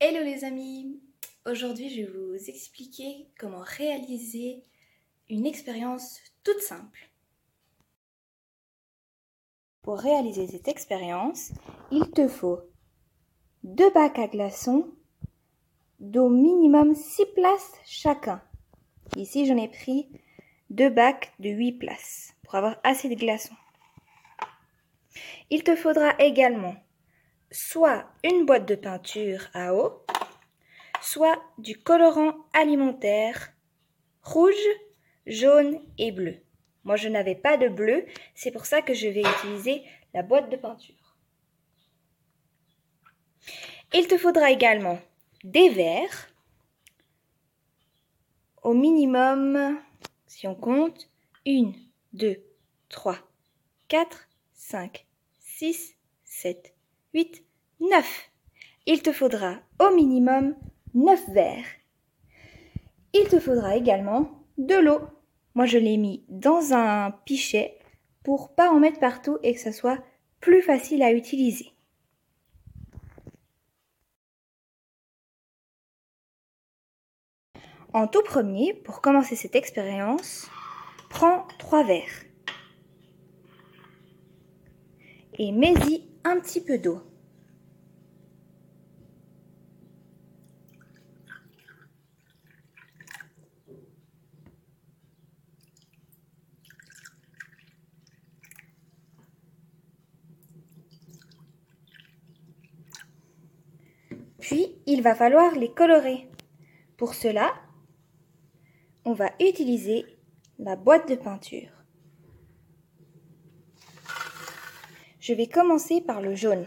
Hello les amis Aujourd'hui je vais vous expliquer comment réaliser une expérience toute simple. Pour réaliser cette expérience, il te faut deux bacs à glaçons d'au minimum 6 places chacun. Ici j'en ai pris deux bacs de 8 places pour avoir assez de glaçons. Il te faudra également soit une boîte de peinture à eau, soit du colorant alimentaire rouge, jaune et bleu. Moi, je n'avais pas de bleu, c'est pour ça que je vais utiliser la boîte de peinture. Il te faudra également des verres, au minimum, si on compte, 1, 2, 3, 4, 5, 6, 7, 8, 9. Il te faudra au minimum 9 verres. Il te faudra également de l'eau. Moi, je l'ai mis dans un pichet pour pas en mettre partout et que ça soit plus facile à utiliser. En tout premier, pour commencer cette expérience, prends trois verres et mets-y un petit peu d'eau. Puis, il va falloir les colorer. Pour cela, on va utiliser la boîte de peinture. Je vais commencer par le jaune.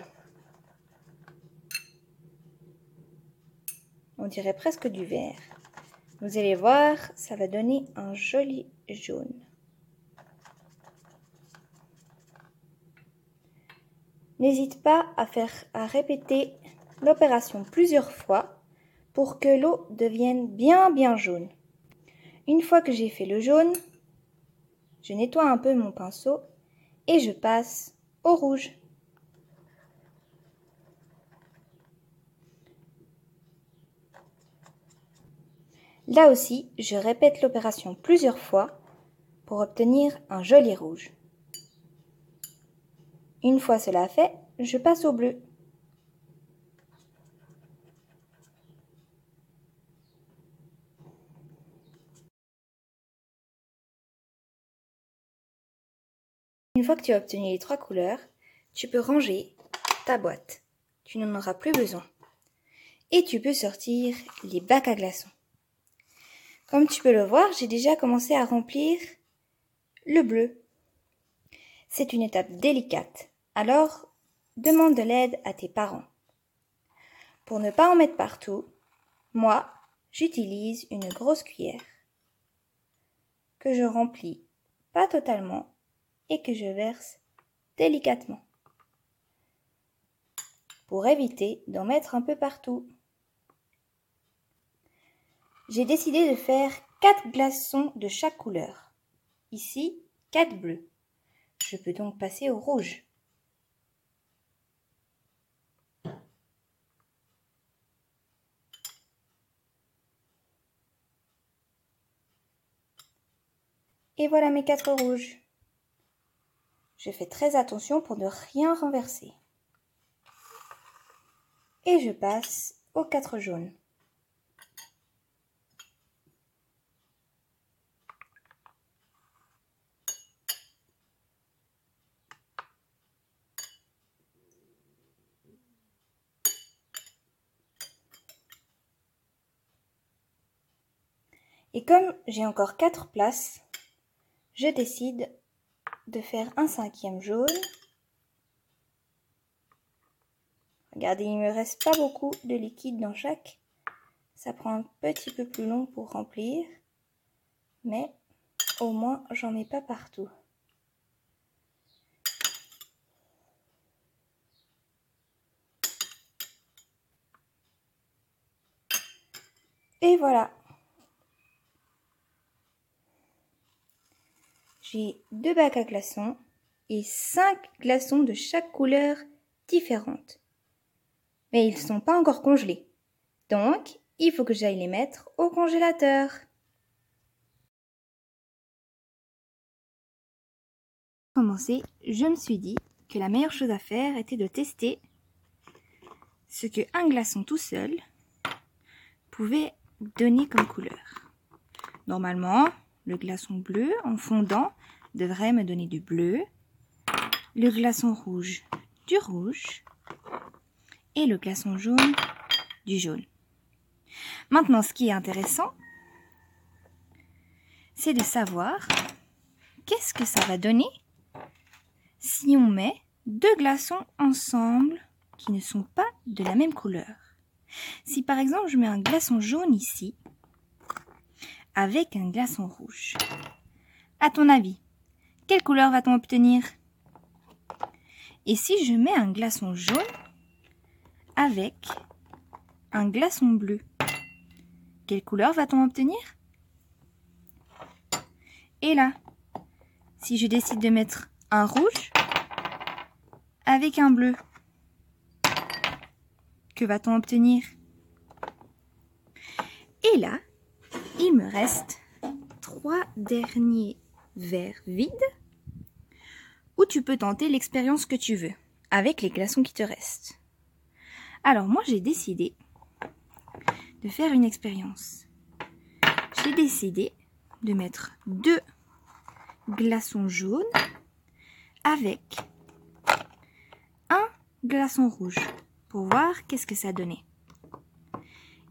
On dirait presque du vert. Vous allez voir, ça va donner un joli jaune. N'hésite pas à faire à répéter l'opération plusieurs fois pour que l'eau devienne bien bien jaune. Une fois que j'ai fait le jaune, je nettoie un peu mon pinceau et je passe au rouge. Là aussi, je répète l'opération plusieurs fois pour obtenir un joli rouge. Une fois cela fait, je passe au bleu. Une fois que tu as obtenu les trois couleurs, tu peux ranger ta boîte. Tu n'en auras plus besoin. Et tu peux sortir les bacs à glaçons. Comme tu peux le voir, j'ai déjà commencé à remplir le bleu. C'est une étape délicate. Alors, demande de l'aide à tes parents. Pour ne pas en mettre partout, moi, j'utilise une grosse cuillère que je remplis pas totalement et que je verse délicatement pour éviter d'en mettre un peu partout. J'ai décidé de faire quatre glaçons de chaque couleur. Ici, quatre bleus. Je peux donc passer au rouge. Et voilà mes quatre rouges. Je fais très attention pour ne rien renverser. Et je passe aux quatre jaunes. Et comme j'ai encore quatre places, je décide de faire un cinquième jaune. Regardez, il me reste pas beaucoup de liquide dans chaque. Ça prend un petit peu plus long pour remplir, mais au moins j'en mets pas partout. Et voilà. J'ai deux bacs à glaçons et cinq glaçons de chaque couleur différente. Mais ils ne sont pas encore congelés. Donc, il faut que j'aille les mettre au congélateur. Pour commencer, je me suis dit que la meilleure chose à faire était de tester ce que un glaçon tout seul pouvait donner comme couleur. Normalement, le glaçon bleu en fondant devrait me donner du bleu, le glaçon rouge du rouge et le glaçon jaune du jaune. Maintenant, ce qui est intéressant, c'est de savoir qu'est-ce que ça va donner si on met deux glaçons ensemble qui ne sont pas de la même couleur. Si par exemple je mets un glaçon jaune ici avec un glaçon rouge, à ton avis, quelle couleur va-t-on obtenir? Et si je mets un glaçon jaune avec un glaçon bleu, quelle couleur va-t-on obtenir? Et là, si je décide de mettre un rouge avec un bleu, que va-t-on obtenir? Et là, il me reste trois derniers verres vides où tu peux tenter l'expérience que tu veux avec les glaçons qui te restent. Alors moi j'ai décidé de faire une expérience. J'ai décidé de mettre deux glaçons jaunes avec un glaçon rouge pour voir qu'est-ce que ça donnait.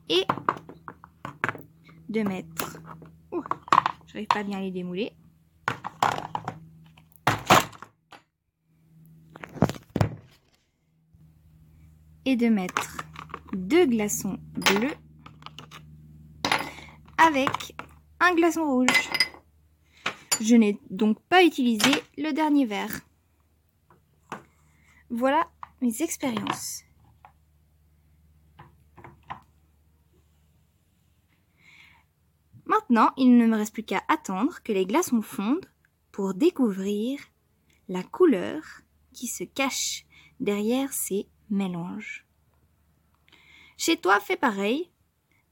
Et de mettre... Je n'arrive pas bien à les démouler. Et de mettre deux glaçons bleus avec un glaçon rouge. Je n'ai donc pas utilisé le dernier verre. Voilà mes expériences. Maintenant, il ne me reste plus qu'à attendre que les glaçons fondent pour découvrir la couleur qui se cache derrière ces mélanges. Chez toi, fais pareil.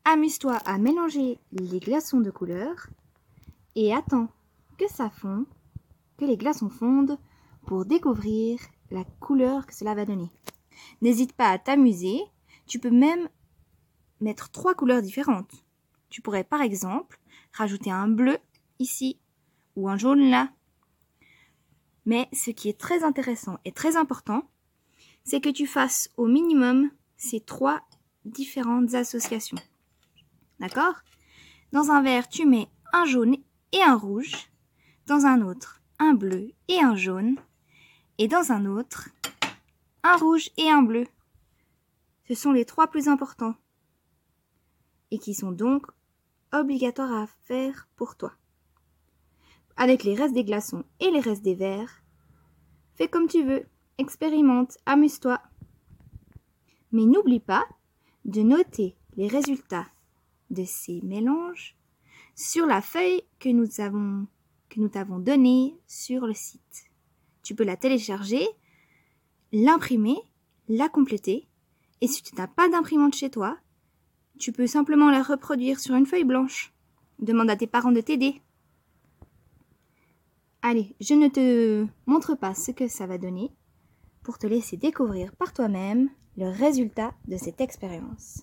Amuse-toi à mélanger les glaçons de couleur et attends que ça fonde, que les glaçons fondent pour découvrir la couleur que cela va donner. N'hésite pas à t'amuser. Tu peux même mettre trois couleurs différentes. Tu pourrais par exemple rajouter un bleu ici ou un jaune là. Mais ce qui est très intéressant et très important, c'est que tu fasses au minimum ces trois différentes associations. D'accord? Dans un verre, tu mets un jaune et un rouge. Dans un autre, un bleu et un jaune. Et dans un autre, un rouge et un bleu. Ce sont les trois plus importants. Et qui sont donc obligatoire à faire pour toi. Avec les restes des glaçons et les restes des verres, fais comme tu veux, expérimente, amuse-toi. Mais n'oublie pas de noter les résultats de ces mélanges sur la feuille que nous avons t'avons donnée sur le site. Tu peux la télécharger, l'imprimer, la compléter et si tu n'as pas d'imprimante chez toi, tu peux simplement la reproduire sur une feuille blanche. Demande à tes parents de t'aider. Allez, je ne te montre pas ce que ça va donner pour te laisser découvrir par toi-même le résultat de cette expérience.